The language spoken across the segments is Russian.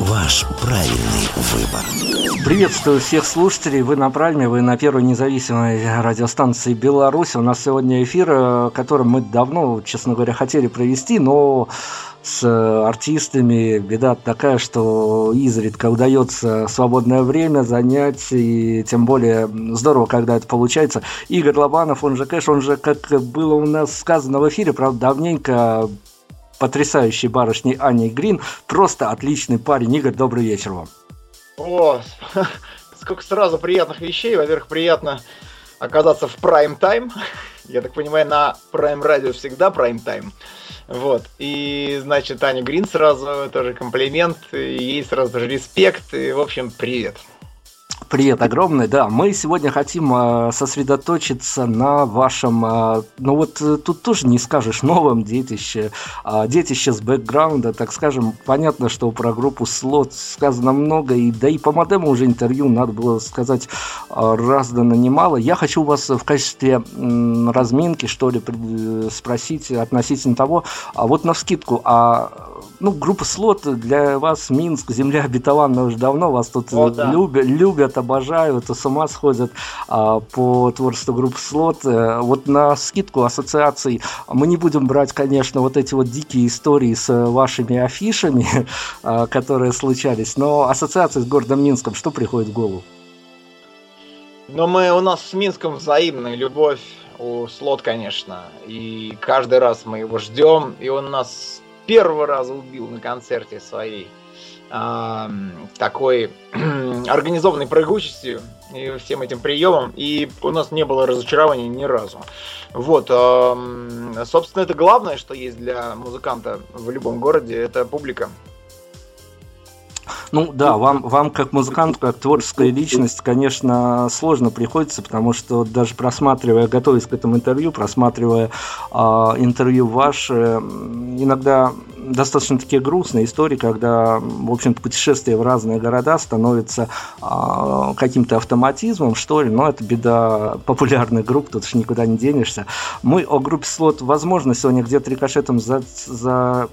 Ваш правильный выбор. Приветствую всех слушателей. Вы на Пральме, вы на первой независимой радиостанции Беларусь. У нас сегодня эфир, э, который мы давно, честно говоря, хотели провести, но с артистами беда такая, что изредка удается свободное время занять, и тем более здорово, когда это получается. Игорь Лобанов, он же Кэш, он же, как было у нас сказано в эфире, правда, давненько потрясающей барышней Аней Грин. Просто отличный парень. Игорь, добрый вечер вам. О, сколько сразу приятных вещей. Во-первых, приятно оказаться в прайм-тайм. Я так понимаю, на прайм-радио всегда прайм-тайм. Вот. И, значит, Аня Грин сразу тоже комплимент. Ей сразу же респект. И, в общем, привет. Привет огромный, да. Мы сегодня хотим э, сосредоточиться на вашем, э, ну вот э, тут тоже не скажешь, новом детище, э, детище с бэкграунда, так скажем. Понятно, что про группу Слот сказано много, и да и по модему уже интервью, надо было сказать, раздано немало. Я хочу вас в качестве разминки, что ли, э, спросить относительно того, а вот на вскидку, а ну, группа Слот для вас Минск, земля обетованная уже давно, вас тут О, да. любят, любят, обожают, с ума сходят а, по творчеству группы Слот. Э, вот на скидку ассоциаций мы не будем брать, конечно, вот эти вот дикие истории с вашими афишами, а, которые случались, но ассоциации с городом Минском, что приходит в голову? Но мы, у нас с Минском взаимная любовь у Слот, конечно, и каждый раз мы его ждем, и он нас первого раза убил на концерте своей э, такой организованной прыгучестью и всем этим приемом, и у нас не было разочарования ни разу. Вот, э, собственно, это главное, что есть для музыканта в любом городе, это публика. Ну да, вам, вам как музыкант, как творческая личность, конечно, сложно приходится, потому что даже просматривая, готовясь к этому интервью, просматривая э, интервью ваше, иногда достаточно такие грустные истории, когда, в общем-то, путешествие в разные города становится э, каким-то автоматизмом, что ли, но это беда популярных групп, тут же никуда не денешься. Мы о группе Слот, возможно, сегодня где-то рикошетом за, за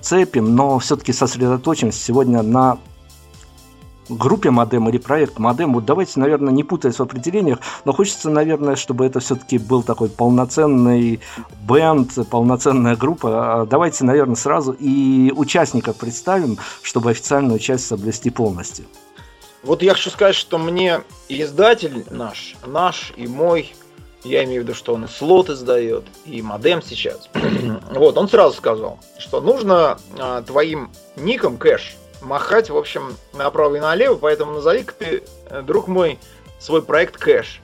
цепим, но все-таки сосредоточимся сегодня на группе модем или проект модем. Вот давайте, наверное, не путаясь в определениях, но хочется, наверное, чтобы это все-таки был такой полноценный бенд, полноценная группа. А давайте, наверное, сразу и участников представим, чтобы официальную часть соблюсти полностью. Вот я хочу сказать, что мне издатель наш, наш и мой, я имею в виду, что он и слот издает, и модем сейчас. вот, он сразу сказал, что нужно а, твоим ником кэш махать, в общем, направо и налево, поэтому назови-ка ты, э, друг мой, свой проект кэш.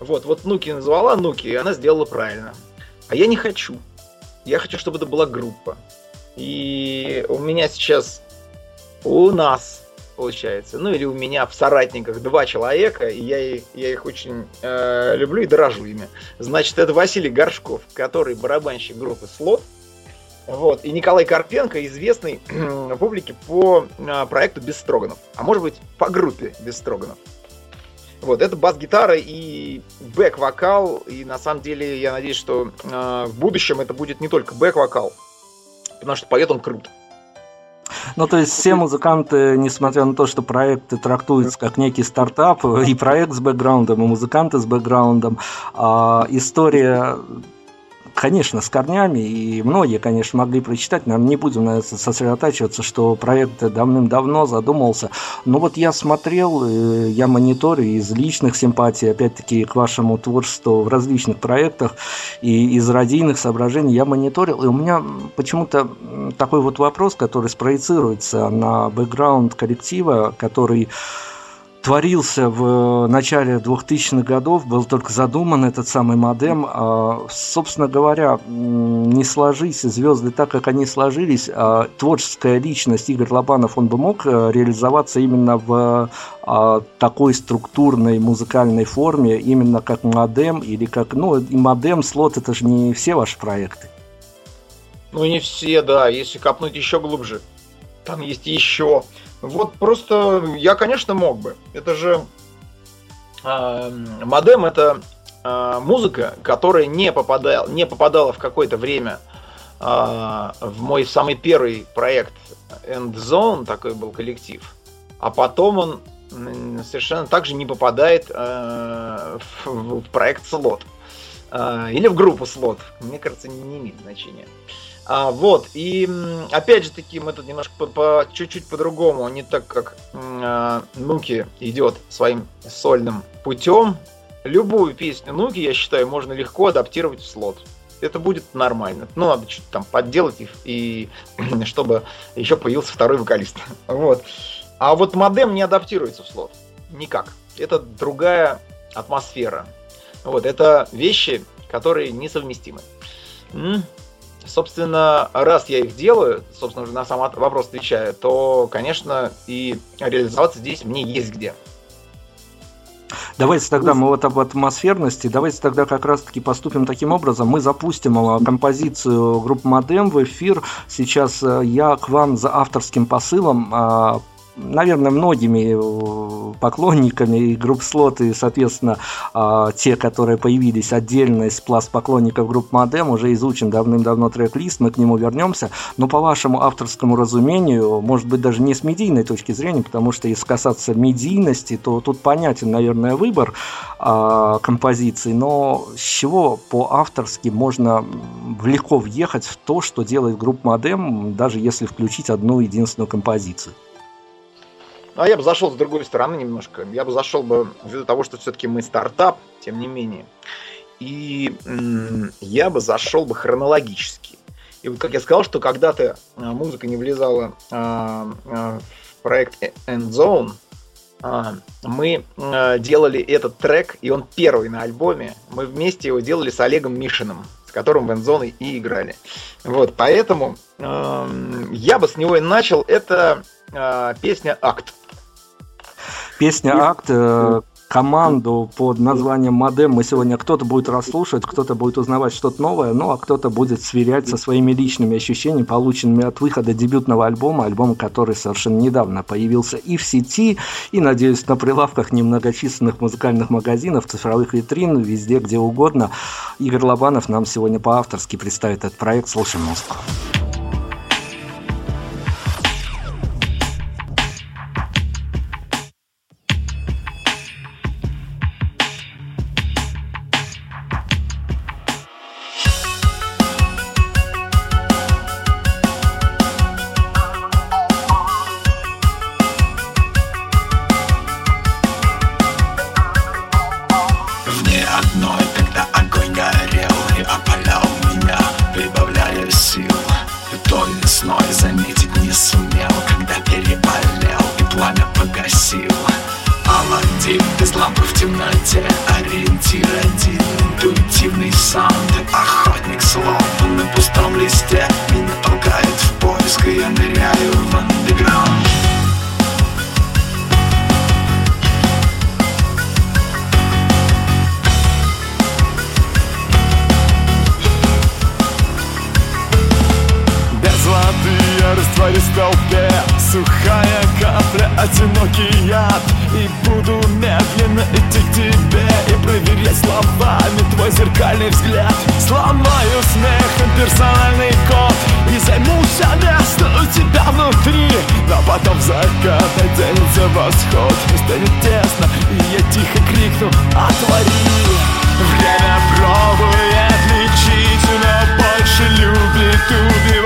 Вот, вот Нуки назвала Нуки, и она сделала правильно. А я не хочу. Я хочу, чтобы это была группа. И у меня сейчас, у нас получается. Ну или у меня в соратниках два человека, и я я их очень э, люблю и дорожу ими. Значит, это Василий Горшков, который барабанщик группы Слот. Вот. И Николай Карпенко, известный публике по э, проекту Без Строганов. А может быть, по группе Без Строганов. Вот, это бас-гитара и бэк-вокал. И на самом деле я надеюсь, что э, в будущем это будет не только бэк-вокал, потому что поет он круто. Ну, то есть все музыканты, несмотря на то, что проекты трактуются как некий стартап, и проект с бэкграундом, и музыканты с бэкграундом, а история конечно, с корнями, и многие, конечно, могли прочитать, наверное, не будем на это сосредотачиваться, что проект давным-давно задумался. Но вот я смотрел, э, я мониторю из личных симпатий, опять-таки, к вашему творчеству в различных проектах, и из радийных соображений я мониторил, и у меня почему-то такой вот вопрос, который спроецируется на бэкграунд коллектива, который творился в начале 2000-х годов, был только задуман этот самый модем. А, собственно говоря, не сложись звезды так, как они сложились, а творческая личность Игорь Лобанов, он бы мог э, реализоваться именно в а, такой структурной музыкальной форме, именно как модем или как, ну, и модем, слот, это же не все ваши проекты. Ну, не все, да, если копнуть еще глубже. Там есть еще вот просто я, конечно, мог бы. Это же э, модем это э, музыка, которая не попадала, не попадала в какое-то время э, в мой самый первый проект End Zone, такой был коллектив. А потом он совершенно также не попадает э, в, в проект слот. Э, или в группу слот. Мне кажется, не имеет значения. А, вот, и опять же таки мы тут немножко по, по чуть-чуть по-другому, не так как э, Нуки идет своим сольным путем. Любую песню Нуки, я считаю, можно легко адаптировать в слот. Это будет нормально. Ну, надо что-то там подделать их, и чтобы еще появился второй вокалист. вот. А вот модем не адаптируется в слот. Никак. Это другая атмосфера. Вот, это вещи, которые несовместимы. Собственно, раз я их делаю, собственно, уже на сам вопрос отвечаю, то, конечно, и реализоваться здесь мне есть где. Давайте тогда мы вот об атмосферности, давайте тогда как раз-таки поступим таким образом. Мы запустим а, композицию группы Модем в эфир. Сейчас э, я к вам за авторским посылом а, наверное, многими э, поклонниками и групп слот, и, соответственно, а, те, которые появились отдельно из пласт поклонников групп Модем, уже изучен давным-давно трек-лист, мы к нему вернемся. Но по вашему авторскому разумению, может быть, даже не с медийной точки зрения, потому что если касаться медийности, то тут понятен, наверное, выбор а, композиций, но с чего по-авторски можно легко въехать в то, что делает группа Модем, даже если включить одну единственную композицию? Ну, а я бы зашел с другой стороны немножко. Я бы зашел бы ввиду того, что все-таки мы стартап, тем не менее. И я бы зашел бы хронологически. И вот как я сказал, что когда-то а, музыка не влезала а, а, в проект End Zone, мы делали этот трек, и он первый на альбоме. Мы вместе его делали с Олегом Мишиным, с которым в Endzone и играли. Вот, поэтому я бы с него и начал. Это песня «Акт». Песня «Акт», э, команду под названием «Модем» мы сегодня кто-то будет расслушивать, кто-то будет узнавать что-то новое, ну а кто-то будет сверять со своими личными ощущениями, полученными от выхода дебютного альбома, альбом, который совершенно недавно появился и в сети, и, надеюсь, на прилавках немногочисленных музыкальных магазинов, цифровых витрин, везде, где угодно. Игорь Лобанов нам сегодня по-авторски представит этот проект «Слушаем музыку». зеркальный взгляд. Сломаю смехом персональный код. И займусь место у тебя внутри. Но потом закат оденется восход. И станет тесно, и я тихо крикну «Отвори!» Время пробует лечить, но больше любит убивать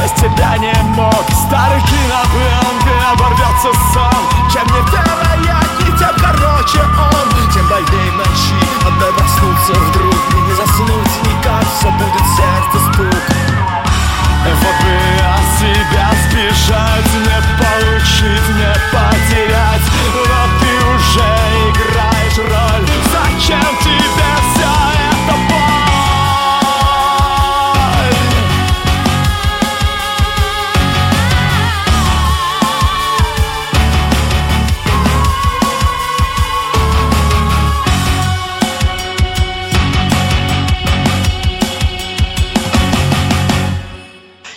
без тебя не мог. Старый кинобым, где оборвется сон Чем не невероятней, тем короче он. Тем больней ночи, отдай проснуться вдруг. И не заснуть никак, все будет сердце стук. Вот бы от тебя сбежать, не получить, не потерять. Но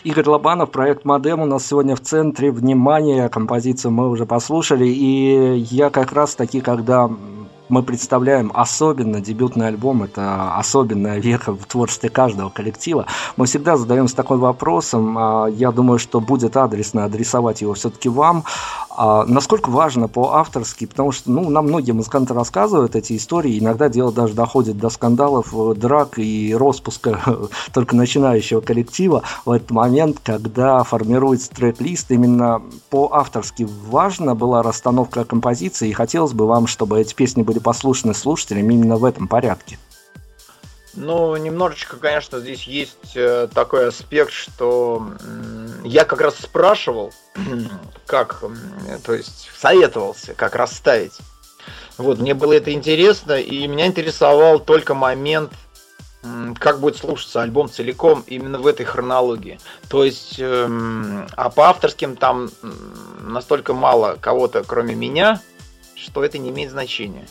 Игорь Лобанов, проект Модем у нас сегодня в центре внимания. Композицию мы уже послушали. И я как раз таки, когда мы представляем особенно дебютный альбом, это особенная веха в творчестве каждого коллектива. Мы всегда задаемся такой вопросом, а, я думаю, что будет адресно адресовать его все-таки вам. А насколько важно по-авторски, потому что ну, нам многие музыканты рассказывают эти истории, иногда дело даже доходит до скандалов, э, драк и распуска только начинающего коллектива в этот момент, когда формируется трек-лист, именно по-авторски важна была расстановка композиции, и хотелось бы вам, чтобы эти песни были послушны слушателям именно в этом порядке. Ну, немножечко, конечно, здесь есть э, такой аспект, что я как раз спрашивал, как, то есть советовался, как расставить. Вот, мне было это интересно, и меня интересовал только момент, как будет слушаться альбом целиком именно в этой хронологии. То есть, эм, а по авторским там настолько мало кого-то, кроме меня, что это не имеет значения.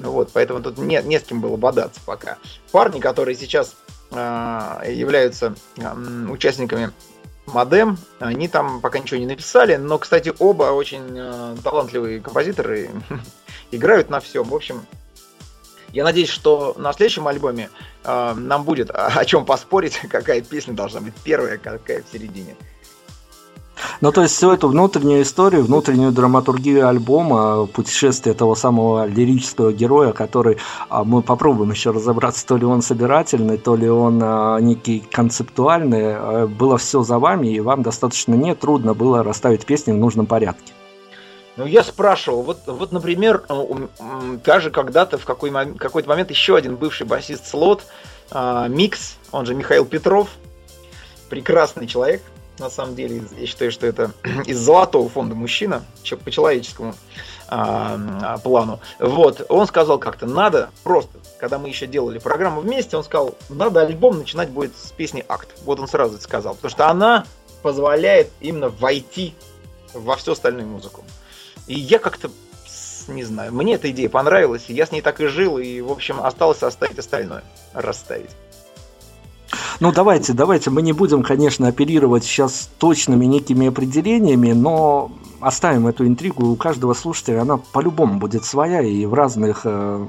Ну вот, поэтому тут не, не с кем было бодаться пока. Парни, которые сейчас э, являются э, участниками Модем, они там пока ничего не написали, но, кстати, оба очень э, талантливые композиторы, играют на всем. В общем, я надеюсь, что на следующем альбоме э, нам будет о, о чем поспорить, какая песня должна быть первая, какая в середине. Ну, то есть всю эту внутреннюю историю, внутреннюю драматургию альбома, путешествие того самого лирического героя, который а, мы попробуем еще разобраться, то ли он собирательный, то ли он а, некий концептуальный, а, было все за вами, и вам достаточно не трудно было расставить песни в нужном порядке. Ну, я спрашивал, вот, вот например, даже когда-то в какой, какой-то момент еще один бывший басист Слот, Микс, он же Михаил Петров, прекрасный человек, на самом деле. Я считаю, что это из золотого фонда мужчина, по человеческому а, плану. Вот, он сказал как-то, надо просто, когда мы еще делали программу вместе, он сказал, надо альбом начинать будет с песни «Акт». Вот он сразу это сказал, потому что она позволяет именно войти во всю остальную музыку. И я как-то не знаю, мне эта идея понравилась, я с ней так и жил, и, в общем, осталось оставить остальное, расставить. Ну, давайте, давайте, мы не будем, конечно, оперировать сейчас точными некими определениями, но оставим эту интригу. У каждого слушателя она по-любому будет своя, и в разных э,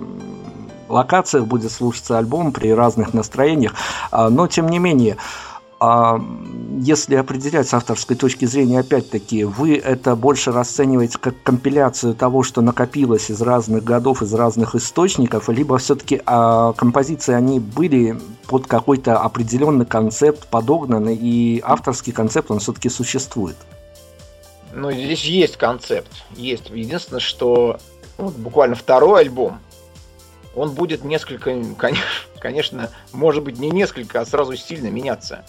локациях будет слушаться альбом при разных настроениях. А, но, тем не менее, а если определять с авторской точки зрения, опять-таки, вы это больше расцениваете как компиляцию того, что накопилось из разных годов, из разных источников, либо все-таки а, композиции, они были под какой-то определенный концепт подогнаны, и авторский концепт, он все-таки существует? Ну, здесь есть концепт, есть. Единственное, что вот, буквально второй альбом, он будет несколько, конечно, может быть не несколько, а сразу сильно меняться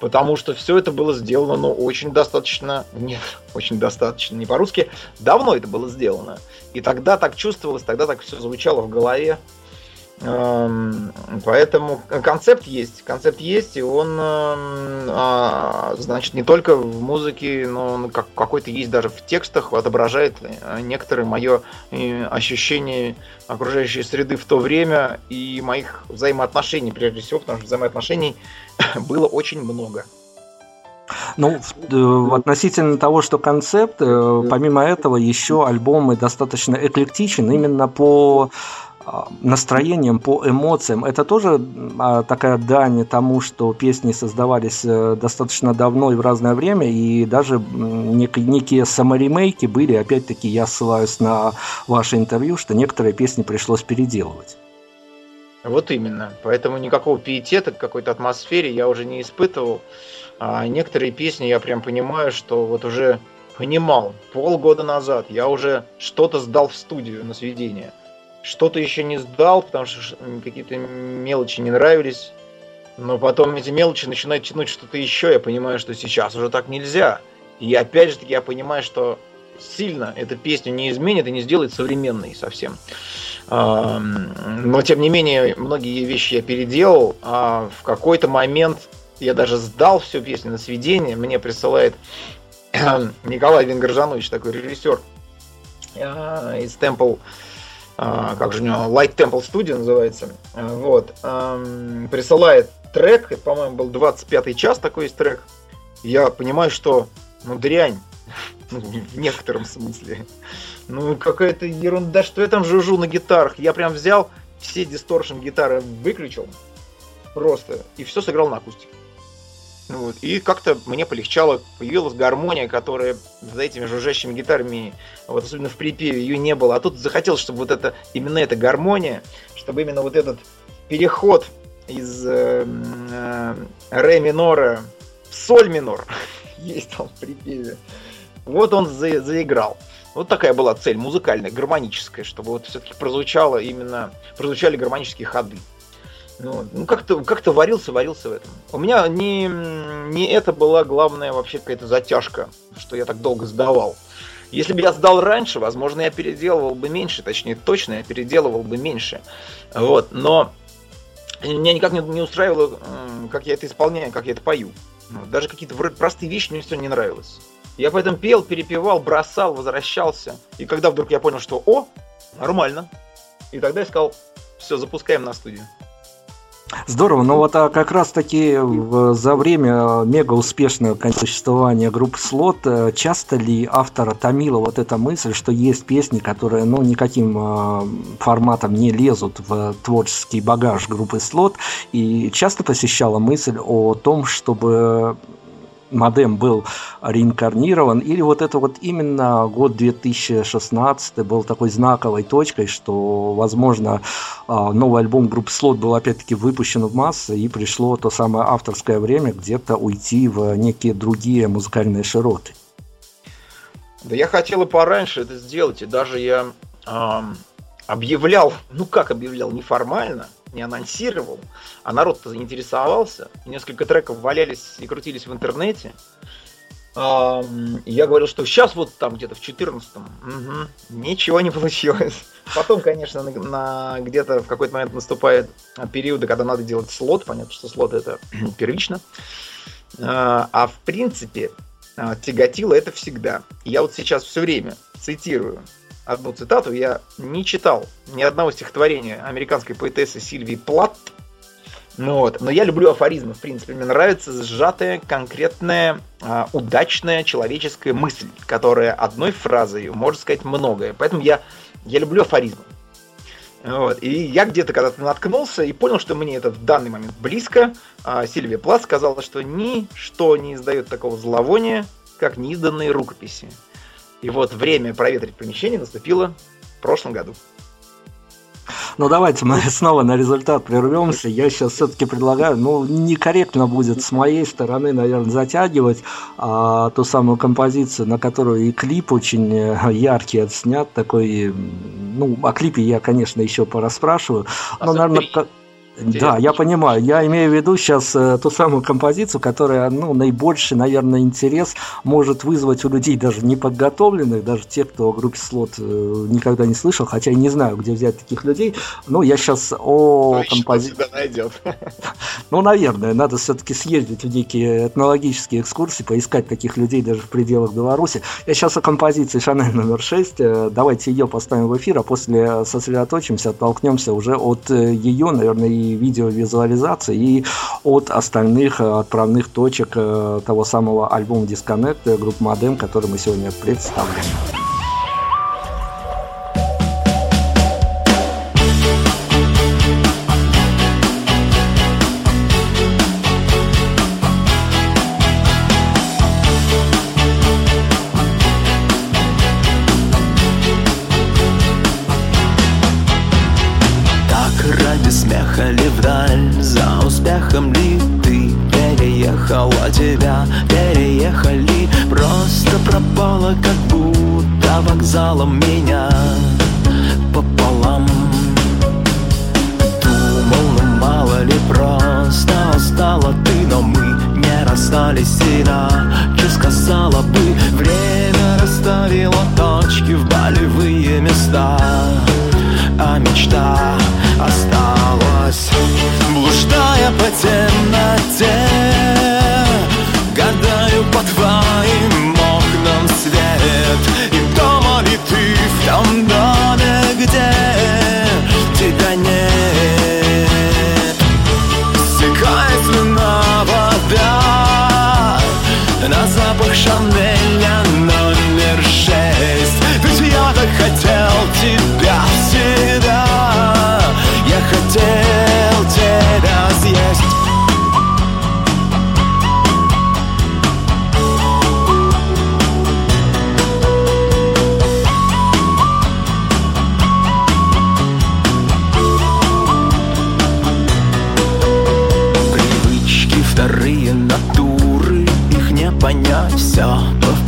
потому что все это было сделано, ну, очень достаточно, нет, очень достаточно, не по-русски, давно это было сделано. И тогда так чувствовалось, тогда так все звучало в голове. Эм, поэтому концепт есть, концепт есть, и он, эм, а, значит, не только в музыке, но он как, какой-то есть даже в текстах, отображает э, некоторые мое э, ощущение окружающей среды в то время и моих взаимоотношений, прежде всего, потому что взаимоотношений было очень много. Ну, э, относительно того, что концепт, помимо этого, еще альбомы достаточно эклектичен именно по настроением, по эмоциям. Это тоже а, такая дань тому, что песни создавались э, достаточно давно и в разное время, и даже некие саморемейки были, опять-таки я ссылаюсь на ваше интервью, что некоторые песни пришлось переделывать. Вот именно. Поэтому никакого пиетета к какой-то атмосфере я уже не испытывал. А некоторые песни я прям понимаю, что вот уже понимал полгода назад я уже что-то сдал в студию на сведение – что-то еще не сдал, потому что какие-то мелочи не нравились. Но потом эти мелочи начинают тянуть что-то еще. Я понимаю, что сейчас уже так нельзя. И опять же таки я понимаю, что сильно эта песня не изменит и не сделает современной совсем. Но тем не менее, многие вещи я переделал. А в какой-то момент я даже сдал всю песню на сведение. Мне присылает Николай Венгоржанович, такой режиссер а, из Temple а, как же у него, Light Temple Studio называется, вот, присылает трек, по-моему, был 25 час такой есть трек, я понимаю, что, ну, дрянь, ну, в некотором смысле. Ну, какая-то ерунда, что я там жужжу на гитарах. Я прям взял все дисторшн гитары, выключил просто, и все сыграл на акустике. Вот. И как-то мне полегчало, появилась гармония, которая за этими жужжащими гитарами, вот особенно в припеве, ее не было. А тут захотелось, чтобы вот это, именно эта гармония, чтобы именно вот этот переход из э, э, ре минора в соль минор есть там в припеве. Вот он за, заиграл. Вот такая была цель музыкальная, гармоническая, чтобы вот все-таки прозвучало именно, прозвучали гармонические ходы. Ну, ну как-то как варился, варился в этом. У меня не, не это была главная вообще какая-то затяжка, что я так долго сдавал. Если бы я сдал раньше, возможно, я переделывал бы меньше, точнее, точно я переделывал бы меньше. Вот, но меня никак не, не устраивало, как я это исполняю, как я это пою. Даже какие-то простые вещи мне все не нравилось. Я поэтому пел, перепевал, бросал, возвращался. И когда вдруг я понял, что о, нормально. И тогда я сказал, все, запускаем на студию. Здорово, но вот а как раз таки за время мега успешного существования группы Слот э, часто ли автора томила вот эта мысль, что есть песни, которые ну никаким э, форматом не лезут в творческий багаж группы Слот, и часто посещала мысль о том, чтобы модем был реинкарнирован, или вот это вот именно год 2016 был такой знаковой точкой, что, возможно, а, новый альбом группы Слот был опять-таки выпущен в массы, и пришло то самое авторское время где-то уйти в некие другие музыкальные широты. Да я хотел и пораньше это сделать, и даже я э, объявлял, ну как объявлял, неформально, не анонсировал, а народ-то заинтересовался. Несколько треков валялись и крутились в интернете. Я говорил, что сейчас вот там где-то в 14-м угу, ничего не получилось. Потом, конечно, на, на, где-то в какой-то момент наступает периоды, когда надо делать слот. Понятно, что слот это первично. А, а в принципе, а, тяготило это всегда. Я вот сейчас все время цитирую одну цитату. Я не читал ни одного стихотворения американской поэтессы Сильвии Платт. Ну вот. Но я люблю афоризмы, в принципе. Мне нравится сжатая, конкретная, а, удачная человеческая мысль, которая одной фразой может сказать многое. Поэтому я, я люблю афоризмы. Вот. И я где-то когда-то наткнулся и понял, что мне это в данный момент близко. А Сильвия Плат сказала, что ничто не издает такого зловония, как неизданные рукописи. И вот время проветрить помещение наступило в прошлом году. Ну давайте мы снова на результат прервемся. Я сейчас все-таки предлагаю, ну некорректно будет с моей стороны, наверное, затягивать а, ту самую композицию, на которую и клип очень э, яркий отснят, такой, ну о клипе я, конечно, еще порасспрашиваю, но, наверное, Интересно. Да, я понимаю. Я имею в виду сейчас э, ту самую композицию, которая, ну, наибольший, наверное, интерес может вызвать у людей даже неподготовленных, даже тех, кто о группе Слот э, никогда не слышал, хотя я не знаю, где взять таких людей. Но я сейчас о ну, композиции... найдет. Ну, наверное, надо все-таки съездить в некие этнологические экскурсии, поискать таких людей даже в пределах Беларуси. Я сейчас о композиции Шанель номер 6. Э, давайте ее поставим в эфир, а после сосредоточимся, оттолкнемся уже от ее, наверное, и видеовизуализации, и от остальных э, отправных точек э, того самого альбома Disconnect группы Модем, который мы сегодня представляем. ребенком ли ты? Переехала тебя, переехали. Просто пропала, как будто вокзалом меня пополам. Думал, ну мало ли просто устала ты, но мы не расстались иначе Сказала бы, время расставило точки в болевые места А мечта осталась. Блуждая по темноте. Гадаю по твоим окнам свет. И дома ли ты в том доме, где тебя нет? Стекает луна вода На запах Шанеля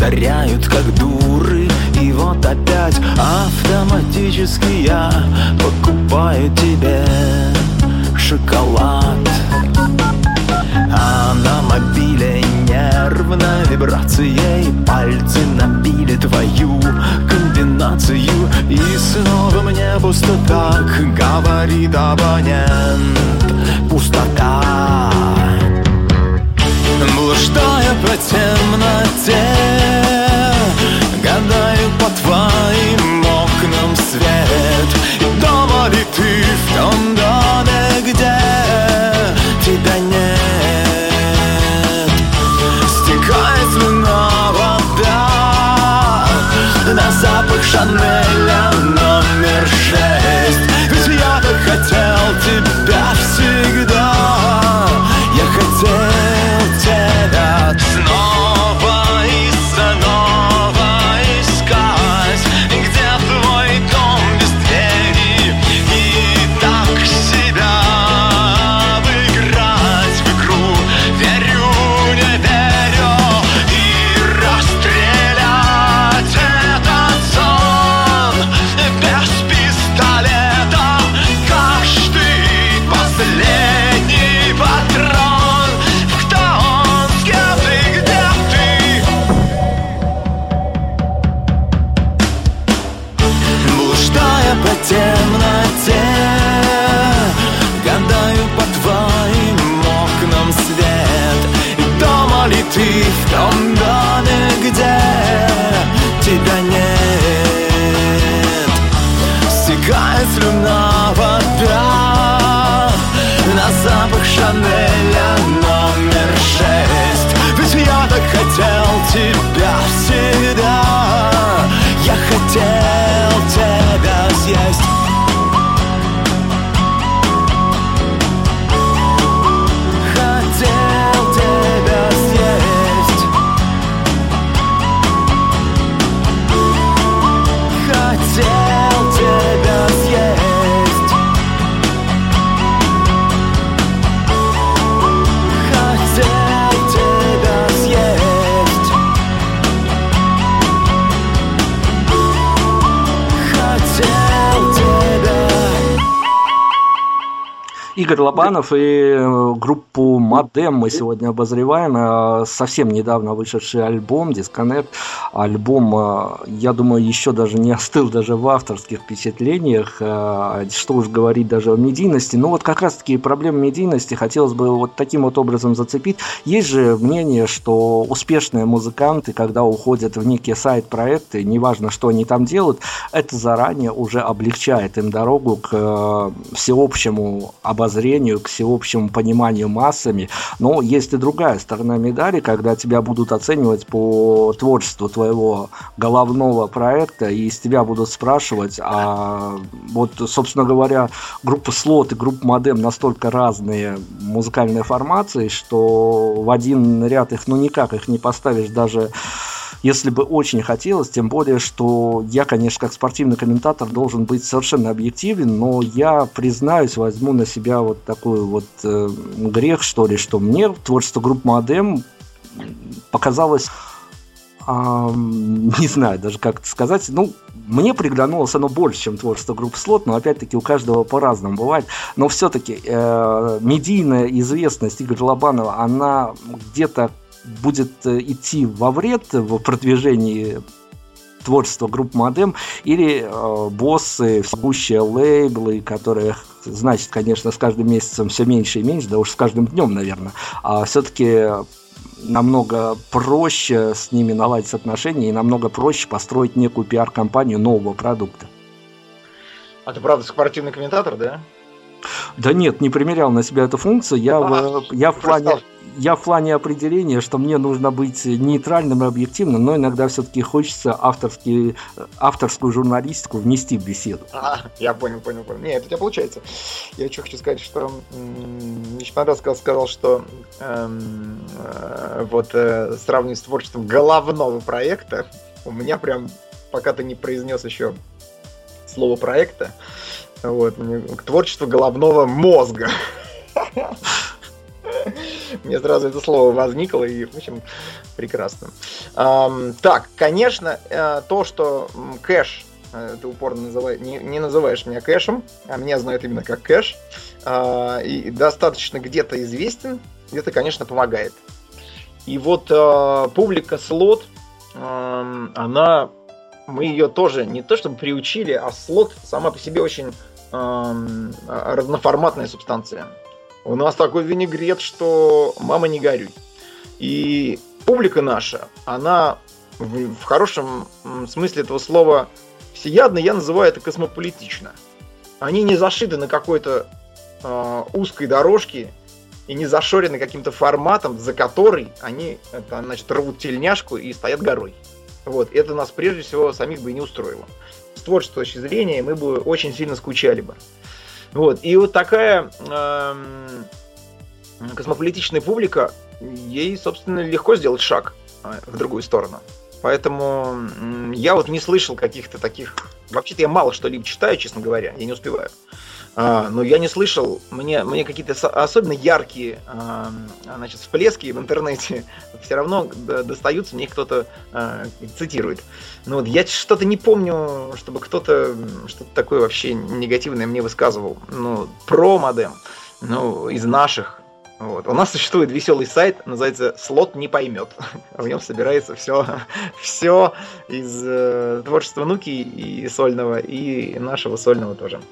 Повторяют как дуры. И вот опять автоматически я Покупаю тебе шоколад. А на мобиле нервно вибрацией Пальцы набили твою комбинацию. И снова мне пустота, говорит абонент. Пустота Игорь Лобанов и э, группу Модем мы сегодня обозреваем. Э, Совсем недавно вышедший альбом Disconnect. Альбом, э, я думаю, еще даже не остыл даже в авторских впечатлениях. Что уж говорить даже о медийности. Но вот как раз-таки проблема медийности хотелось бы вот таким вот образом зацепить. Есть же мнение, что успешные музыканты, когда уходят в некие сайт-проекты, неважно, что они там делают, это заранее уже облегчает им дорогу к всеобщему обозрению, к всеобщему пониманию массами. Но есть и другая сторона медали, когда тебя будут оценивать по творчеству твоего головного проекта, и из тебя будут спрашивать, а вот, собственно говоря, группа Слот и группа Модем настолько разные музыкальные формации, что в один ряд их, ну никак их не поставишь даже если бы очень хотелось, тем более, что я, конечно, как спортивный комментатор должен быть совершенно объективен, но я, признаюсь, возьму на себя вот такой вот э, грех, что ли, что мне творчество группы Модем показалось а, не знаю даже как это сказать, ну, мне приглянулось оно больше, чем творчество группы Слот, но опять-таки у каждого по-разному бывает. Но все-таки э, медийная известность Игоря Лобанова, она где-то будет идти во вред в продвижении творчества группы Модем или э, боссы, всегущие лейблы, которые значит, конечно, с каждым месяцем все меньше и меньше, да уж с каждым днем, наверное, а все-таки намного проще с ними наладить отношения и намного проще построить некую пиар-компанию нового продукта. А ты правда спортивный комментатор, да? Да нет, не примерял на себя эту функцию. Я, а, в, я в плане я в плане определения, что мне нужно быть нейтральным и объективным, но иногда все-таки хочется авторский, авторскую журналистику внести в беседу. А, я понял, понял, понял. Нет, это у тебя получается. Я что хочу сказать, что понравилось, сказал, сказал, что эм, э, вот э, сравнивая с творчеством головного проекта, у меня прям, пока ты не произнес еще слово проекта, вот, мне, творчество головного мозга. Мне сразу это слово возникло, и, в общем, прекрасно. Так, конечно, э, то, что кэш э, ты упорно называешь, не, не называешь меня кэшем, а меня знают именно как кэш, а, и достаточно где-то известен, это, конечно, помогает. И вот э, публика слот, она, мы ее тоже не то чтобы приучили, а слот сама по себе очень разноформатная субстанция. У нас такой винегрет, что мама не горюй. И публика наша, она в, в хорошем смысле этого слова всеядно, я называю это космополитично. Они не зашиты на какой-то э, узкой дорожке и не зашорены каким-то форматом, за который они это, значит, рвут тельняшку и стоят горой. Вот, это нас прежде всего самих бы и не устроило. С творческой точки зрения мы бы очень сильно скучали бы. Вот. И вот такая э, космополитичная публика, ей, собственно, легко сделать шаг э, в другую сторону. Поэтому я вот не слышал каких-то таких... Вообще-то я мало что-либо читаю, честно говоря, я не успеваю. А, но я не слышал, мне, мне какие-то особенно яркие а, значит, всплески в интернете все равно достаются, мне кто-то а, цитирует. Но вот я что-то не помню, чтобы кто-то что-то такое вообще негативное мне высказывал. Ну, про модем, ну, из наших. Вот. У нас существует веселый сайт, называется «Слот не поймет». В нем собирается все, все из э, творчества Нуки и сольного, и нашего сольного тоже.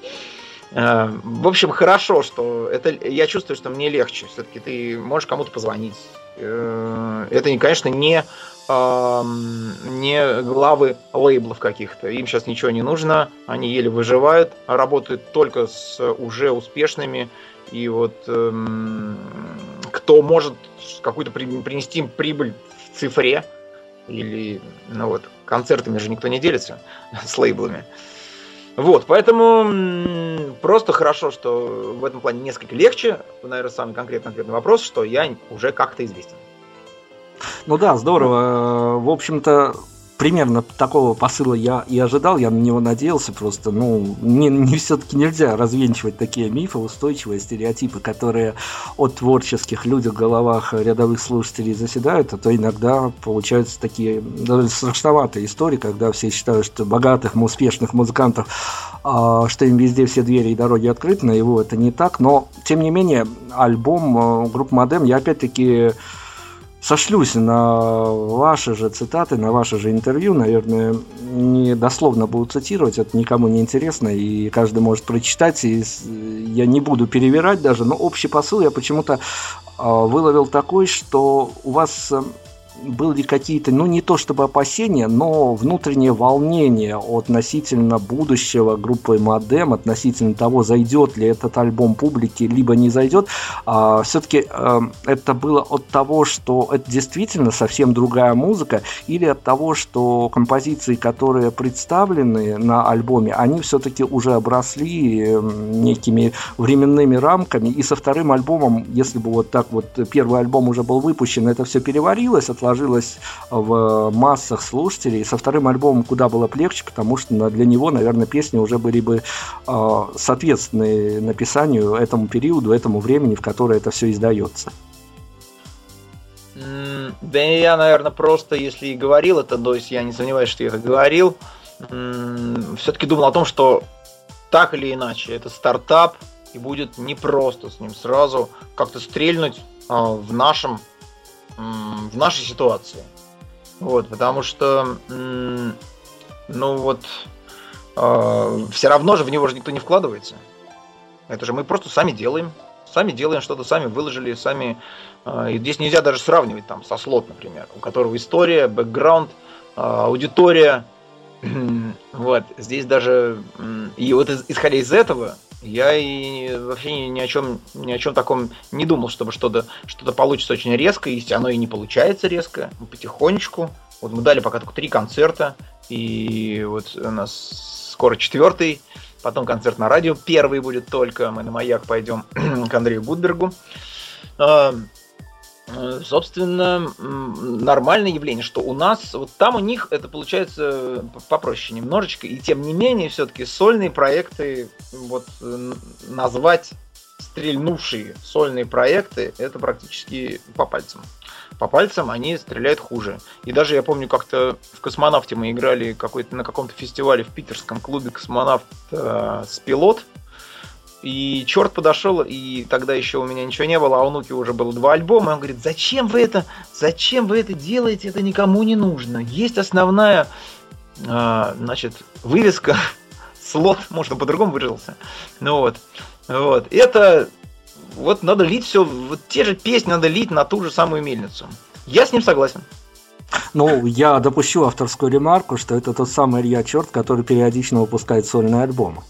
Э, в общем, хорошо, что это я чувствую, что мне легче. Все-таки ты можешь кому-то позвонить. Э, это, конечно, не не главы лейблов каких-то. Им сейчас ничего не нужно, они еле выживают, работают только с уже успешными. И вот эм, кто может какую-то принести прибыль в цифре, или, ну вот, концертами же никто не делится с лейблами. Вот, поэтому просто хорошо, что в этом плане несколько легче. Наверное, самый конкретный, конкретный вопрос, что я уже как-то известен. Ну да, здорово. В общем-то, примерно такого посыла я и ожидал, я на него надеялся просто, ну, не, не все-таки нельзя развенчивать такие мифы, устойчивые стереотипы, которые от творческих людей в головах рядовых слушателей заседают, а то иногда получаются такие довольно страшноватые истории, когда все считают, что богатых, успешных музыкантов, а, что им везде все двери и дороги открыты, на его это не так, но, тем не менее, альбом э, группы Модем, я опять-таки сошлюсь на ваши же цитаты, на ваши же интервью, наверное, не дословно буду цитировать, это никому не интересно, и каждый может прочитать, и я не буду перевирать даже, но общий посыл я почему-то а, выловил такой, что у вас были какие-то, ну не то чтобы опасения, но внутреннее волнение относительно будущего группы Модем, относительно того, зайдет ли этот альбом публике, либо не зайдет. А, все-таки а, э, это было от того, что это действительно совсем другая музыка, или от того, что композиции, которые представлены на альбоме, они все-таки уже обросли э, некими временными рамками, и со вторым альбомом, если бы вот так вот первый альбом уже был выпущен, это все переварилось, сложилось в массах слушателей. Со вторым альбомом куда было легче, потому что для него, наверное, песни уже были бы э, соответственны написанию этому периоду, этому времени, в которое это все издается. Да я, наверное, просто, если и говорил это, то есть я не сомневаюсь, что я это говорил, все-таки думал о том, что так или иначе, это стартап, и будет непросто с ним сразу как-то стрельнуть а, в нашем в нашей ситуации. Вот, потому что, ну вот, э, все равно же в него же никто не вкладывается. Это же мы просто сами делаем. Сами делаем что-то, сами выложили, сами... Э, и здесь нельзя даже сравнивать там со слот, например, у которого история, бэкграунд, э, аудитория. вот, здесь даже... И вот исходя из этого, я и вообще ни о чем, ни о чем таком не думал, чтобы что-то что получится очень резко, если оно и не получается резко, потихонечку. Вот мы дали пока только три концерта, и вот у нас скоро четвертый, потом концерт на радио, первый будет только, мы на маяк пойдем к Андрею Будбергу. Э, собственно, нормальное явление, что у нас, вот там у них это получается попроще немножечко, и тем не менее, все-таки сольные проекты, вот назвать стрельнувшие сольные проекты, это практически по пальцам. По пальцам они стреляют хуже. И даже я помню, как-то в космонавте мы играли какой-то на каком-то фестивале в питерском клубе космонавт э, с пилот. И черт подошел, и тогда еще у меня ничего не было, а у Нуки уже было два альбома. И он говорит, зачем вы это, зачем вы это делаете, это никому не нужно. Есть основная, э, значит, вывеска, слот, можно по-другому выразился. Ну вот, вот. Это, вот надо лить все, вот те же песни надо лить на ту же самую мельницу. Я с ним согласен. Ну, я допущу авторскую ремарку, что это тот самый Илья Черт, который периодично выпускает сольные альбомы.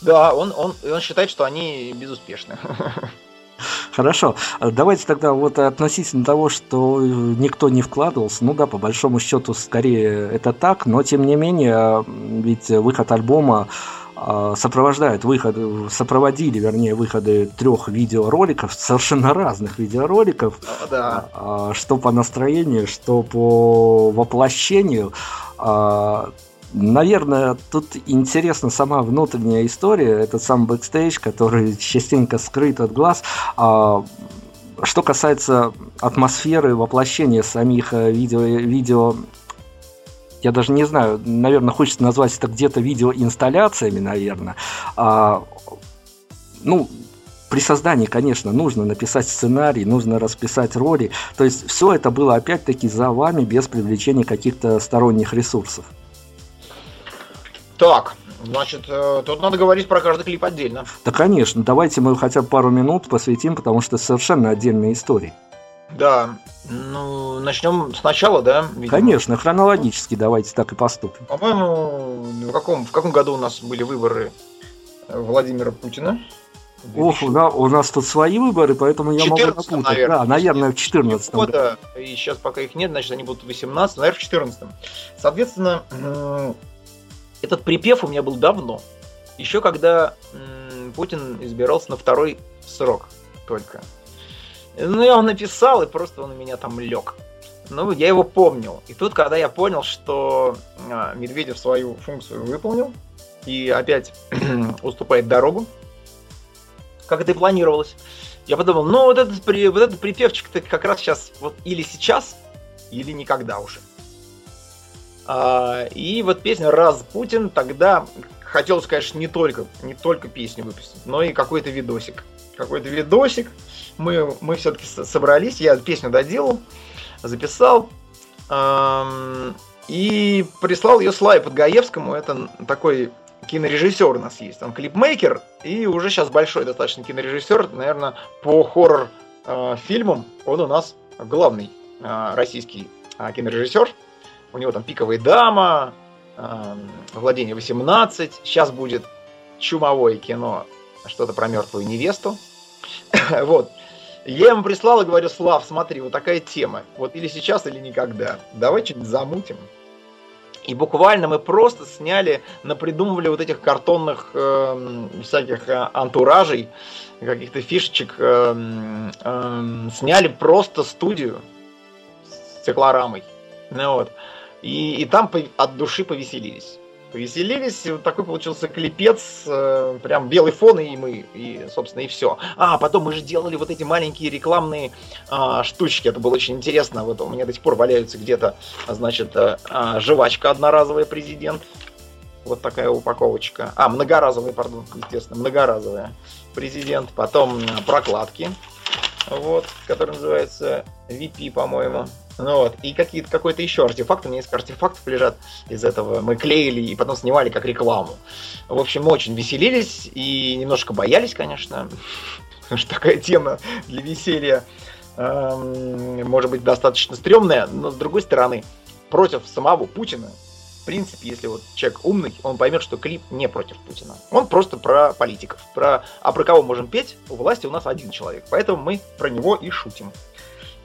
Да, он, он, он считает, что они безуспешны. Хорошо. Давайте тогда вот относительно того, что никто не вкладывался, ну да, по большому счету, скорее это так, но тем не менее, ведь выход альбома а, сопровождают выход, сопроводили, вернее, выходы трех видеороликов, совершенно разных видеороликов, да. А, что по настроению, что по воплощению. Наверное, тут интересна сама внутренняя история, этот сам бэкстейдж, который частенько скрыт от глаз. А, что касается атмосферы воплощения самих э, видео, видео я даже не знаю, наверное, хочется назвать это где-то видеоинсталляциями, наверное. А, ну, при создании, конечно, нужно написать сценарий, нужно расписать роли. То есть все это было опять-таки за вами без привлечения каких-то сторонних ресурсов. Так, Значит, э, тут надо говорить про каждый клип отдельно. Да, конечно. Давайте мы хотя бы пару минут посвятим, потому что совершенно отдельная история. Да. Ну, начнем сначала, да? Видимо. Конечно, хронологически давайте так и поступим. По-моему, в каком, в каком году у нас были выборы Владимира Путина? Ох, у нас, у нас тут свои выборы, поэтому я могу напутать. Наверное. Да, наверное, в 14 году. И сейчас пока их нет, значит, они будут в 18 наверное, в 14 Соответственно, этот припев у меня был давно. Еще когда м- Путин избирался на второй срок только. Ну, я его написал, и просто он у меня там лег. Ну, я его помнил. И тут, когда я понял, что а, Медведев свою функцию выполнил, и опять уступает дорогу, как это и планировалось, я подумал, ну, вот этот, вот этот припевчик-то как раз сейчас, вот или сейчас, или никогда уже. А, и вот песня «Раз Путин» тогда хотелось, конечно, не только, не только песню выпустить, но и какой-то видосик. Какой-то видосик. Мы, мы все-таки собрались, я песню доделал, записал. И прислал ее Славе Подгаевскому. Это такой кинорежиссер у нас есть. Он клипмейкер и уже сейчас большой достаточно кинорежиссер. Наверное, по хоррор-фильмам а, он у нас главный а, российский а, кинорежиссер. У него там пиковая дама, э, владение 18. Сейчас будет чумовое кино, что-то про мертвую невесту. вот. Я ему прислал и говорю, Слав, смотри, вот такая тема. Вот или сейчас, или никогда. Давай что-нибудь замутим. И буквально мы просто сняли, напридумывали вот этих картонных э, всяких антуражей, каких-то фишечек, э, э, сняли просто студию с стеклорамой. Ну вот. И, и там от души повеселились. Повеселились, вот такой получился клипец, э, прям белый фон, и мы, и, собственно, и все. А, потом мы же делали вот эти маленькие рекламные а, штучки, это было очень интересно. Вот у меня до сих пор валяются где-то, значит, а, жвачка одноразовая президент. Вот такая упаковочка. А, многоразовая, пардон, естественно, многоразовая президент. Потом прокладки, вот, который называется VP, по-моему. Ну вот, и какие-то, какой-то еще артефакт, у меня несколько артефактов лежат из этого. Мы клеили и потом снимали как рекламу. В общем, мы очень веселились и немножко боялись, конечно, потому что такая тема для веселья эм, может быть достаточно стрёмная, но с другой стороны, против самого Путина в принципе, если вот человек умный, он поймет, что клип не против Путина. Он просто про политиков. Про... А про кого можем петь? У власти у нас один человек. Поэтому мы про него и шутим.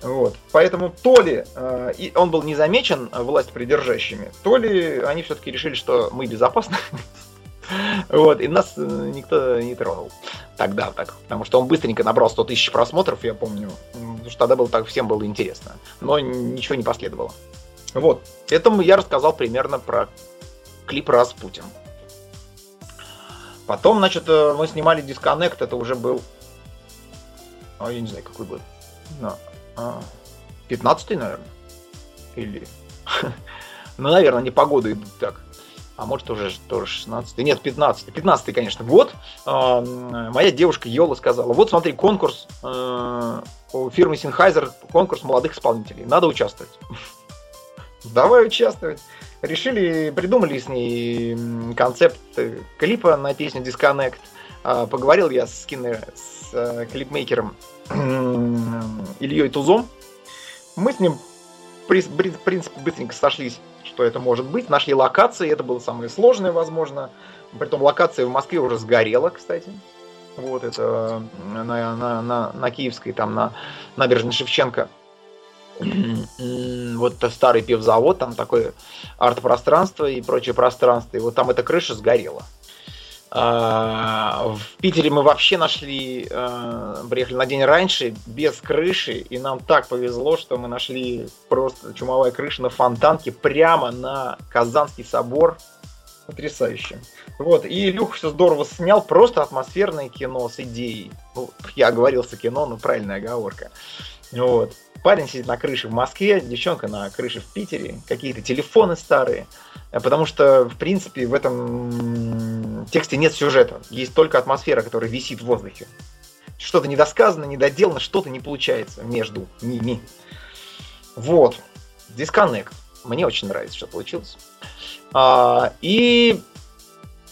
Вот. Поэтому то ли э, и он был не замечен власть придержащими, то ли они все-таки решили, что мы безопасны. Вот, и нас э, никто не тронул тогда так, потому что он быстренько набрал 100 тысяч просмотров, я помню, потому что тогда было так, всем было интересно, но ничего не последовало. Вот, это я рассказал примерно про клип Распутин. Потом, значит, э, мы снимали дисконнект, это уже был, а, я не знаю, какой год, 15 а, наверное. Или... ну, наверное, не погода идут так. А может уже тоже 16 Нет, 15 15 конечно, год. А, моя девушка Йола сказала, вот смотри, конкурс э, у фирмы Sennheiser, конкурс молодых исполнителей. Надо участвовать. Давай участвовать. Решили, придумали с ней концепт клипа на песню Disconnect. А, поговорил я с, кино, с э, клипмейкером Ильей Тузом. Мы с ним, в принципе, быстренько сошлись, что это может быть. Нашли локации, это было самое сложное, возможно. Притом локация в Москве уже сгорела, кстати. Вот это на, на, на, на Киевской, там на набережной Шевченко. вот старый пивзавод, там такое арт-пространство и прочее пространство. И вот там эта крыша сгорела. А, в Питере мы вообще нашли, а, приехали на день раньше, без крыши, и нам так повезло, что мы нашли просто чумовая крыша на фонтанке прямо на Казанский собор. Потрясающе. Вот, и Илюха все здорово снял, просто атмосферное кино с идеей. Ну, я оговорился кино, но правильная оговорка. Вот. Парень сидит на крыше в Москве, девчонка на крыше в Питере, какие-то телефоны старые. Потому что, в принципе, в этом тексте нет сюжета. Есть только атмосфера, которая висит в воздухе. Что-то недосказано, недоделано, что-то не получается между ними. Вот. Disconnect. Мне очень нравится, что получилось. А, и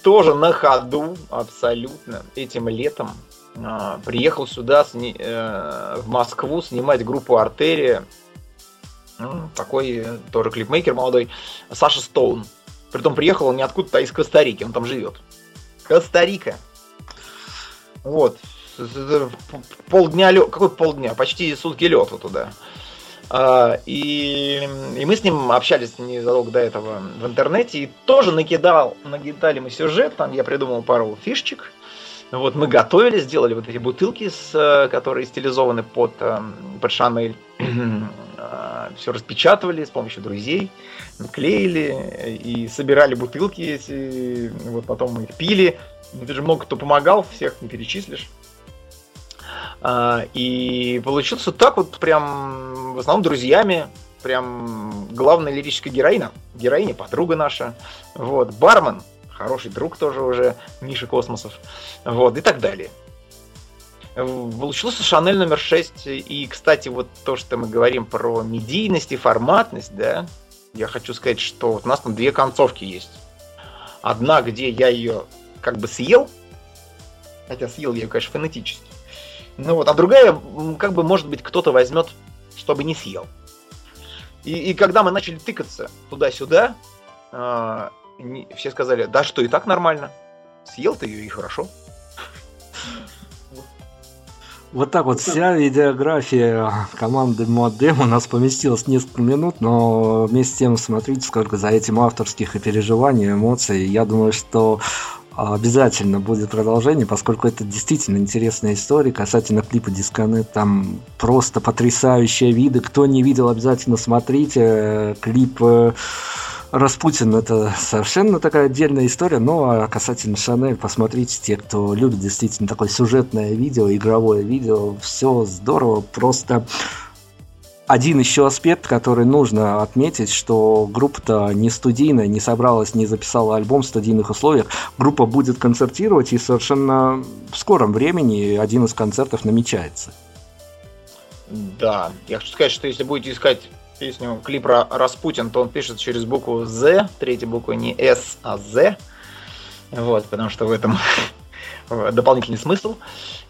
тоже на ходу абсолютно этим летом а, приехал сюда, сни, э, в Москву, снимать группу Артерия. Ну, такой э, тоже клипмейкер молодой, Саша Стоун. Притом приехал он не откуда-то, а из Коста-Рики, он там живет. Коста-Рика. Вот. Полдня лед. Какой полдня? Почти сутки лету туда. А, и, и мы с ним общались незадолго до этого в интернете. И тоже накидал, накидали мы сюжет. Там я придумал пару фишечек. Вот мы готовили, сделали вот эти бутылки, с, э, которые стилизованы под, эм, под Шанель. Э, Все распечатывали с помощью друзей, клеили и собирали бутылки эти. Вот потом мы их пили. Это же много кто помогал, всех не перечислишь. А, и получился так вот прям в основном друзьями, прям главная лирическая героиня, героиня, подруга наша, вот, бармен, хороший друг тоже уже, Миша Космосов, вот, и так далее. Получился Шанель номер 6, и, кстати, вот то, что мы говорим про медийность и форматность, да, я хочу сказать, что вот у нас там две концовки есть. Одна, где я ее как бы съел, хотя съел я ее, конечно, фонетически, ну вот, а другая, как бы, может быть, кто-то возьмет, чтобы не съел. И, и когда мы начали тыкаться туда-сюда, а, все сказали, да что, и так нормально. Съел ты ее и хорошо. Вот так вот вся видеография команды Модем у нас поместилась несколько минут, но вместе с тем смотрите, сколько за этим авторских и переживаний, эмоций. Я думаю, что обязательно будет продолжение, поскольку это действительно интересная история касательно клипа Дисконнект. Там просто потрясающие виды. Кто не видел, обязательно смотрите. Клип э, Распутин это совершенно такая отдельная история, но а касательно Шанель, посмотрите, те, кто любит действительно такое сюжетное видео, игровое видео, все здорово, просто один еще аспект, который нужно отметить, что группа-то не студийная, не собралась, не записала альбом в студийных условиях. Группа будет концертировать, и совершенно в скором времени один из концертов намечается. Да, я хочу сказать, что если будете искать песню, клип Распутин, то он пишет через букву З, третья буква не С, а З. Вот, потому что в этом дополнительный смысл.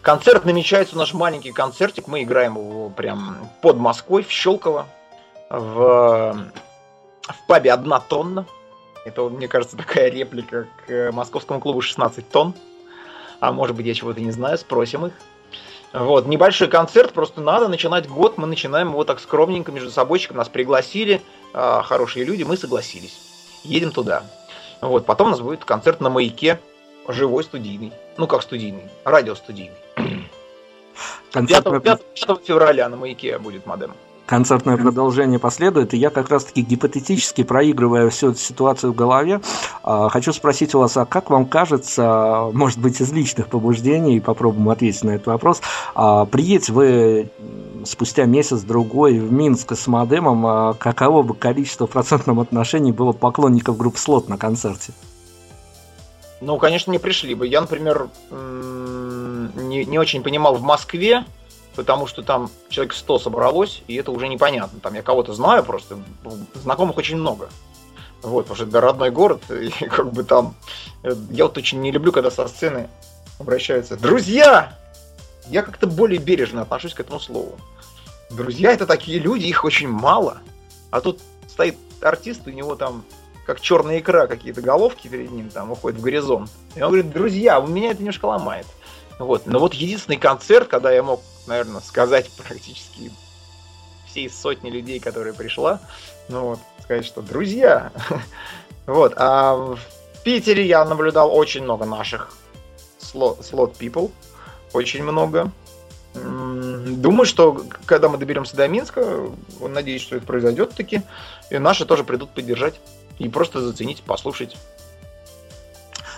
Концерт намечается, наш маленький концертик, мы играем его прям под Москвой, в Щелково, в, в пабе «Одна тонна». Это, мне кажется, такая реплика к московскому клубу «16 тонн». А может быть, я чего-то не знаю, спросим их. Вот, небольшой концерт, просто надо начинать год, мы начинаем его так скромненько между собойчиком, нас пригласили, э, хорошие люди, мы согласились. Едем туда. Вот, потом у нас будет концерт на маяке, живой студийный. Ну, как студийный, радиостудийный. 5, 5, 5 февраля на маяке будет модем концертное продолжение последует, и я как раз-таки гипотетически проигрывая всю эту ситуацию в голове, а, хочу спросить у вас, а как вам кажется, может быть, из личных побуждений, попробуем ответить на этот вопрос, а, приедете вы спустя месяц-другой в Минск с модемом, а каково бы количество в процентном отношении было поклонников группы Слот на концерте? Ну, конечно, не пришли бы. Я, например, не, не очень понимал в Москве, потому что там человек 100 собралось, и это уже непонятно. Там я кого-то знаю просто, знакомых очень много. Вот, потому что это родной город, и как бы там... Э, я вот очень не люблю, когда со сцены обращаются «Друзья!» Я как-то более бережно отношусь к этому слову. Друзья — это такие люди, их очень мало. А тут стоит артист, у него там как черная икра, какие-то головки перед ним там уходят в горизонт. И он говорит, друзья, у меня это немножко ломает. Вот. Но вот единственный концерт, когда я мог, наверное, сказать практически всей сотни людей, которые пришла, ну вот, сказать, что друзья. вот. А в Питере я наблюдал очень много наших слот, people. Очень много. Думаю, что когда мы доберемся до Минска, надеюсь, что это произойдет таки, и наши тоже придут поддержать и просто заценить, послушать.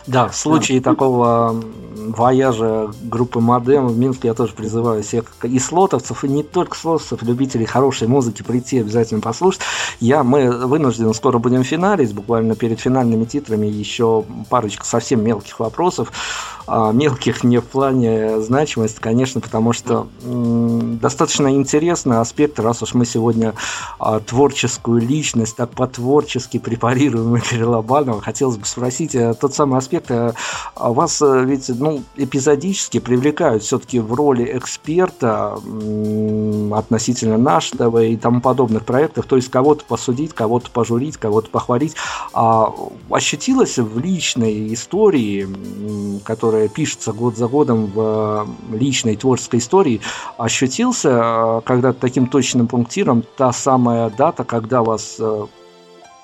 Да, в случае да. такого вояжа группы Модем в Минске я тоже призываю всех и слотовцев, и не только слотовцев, любителей хорошей музыки прийти обязательно послушать. Я, мы вынуждены скоро будем финалить, буквально перед финальными титрами еще парочка совсем мелких вопросов. А, мелких не в плане значимости, конечно, потому что достаточно интересный аспект, раз уж мы сегодня а, творческую личность так по-творчески препарируем Игоря Лобанова, хотелось бы спросить, э, тот самый аспект, э, а вас э, ведь ну, эпизодически привлекают все-таки в роли эксперта относительно нашего и тому подобных проектов, то есть кого-то посудить, кого-то пожурить, кого-то похвалить. А ощутилось в личной истории, которая которая пишется год за годом в э, личной творческой истории, ощутился э, когда таким точным пунктиром та самая дата, когда вас э,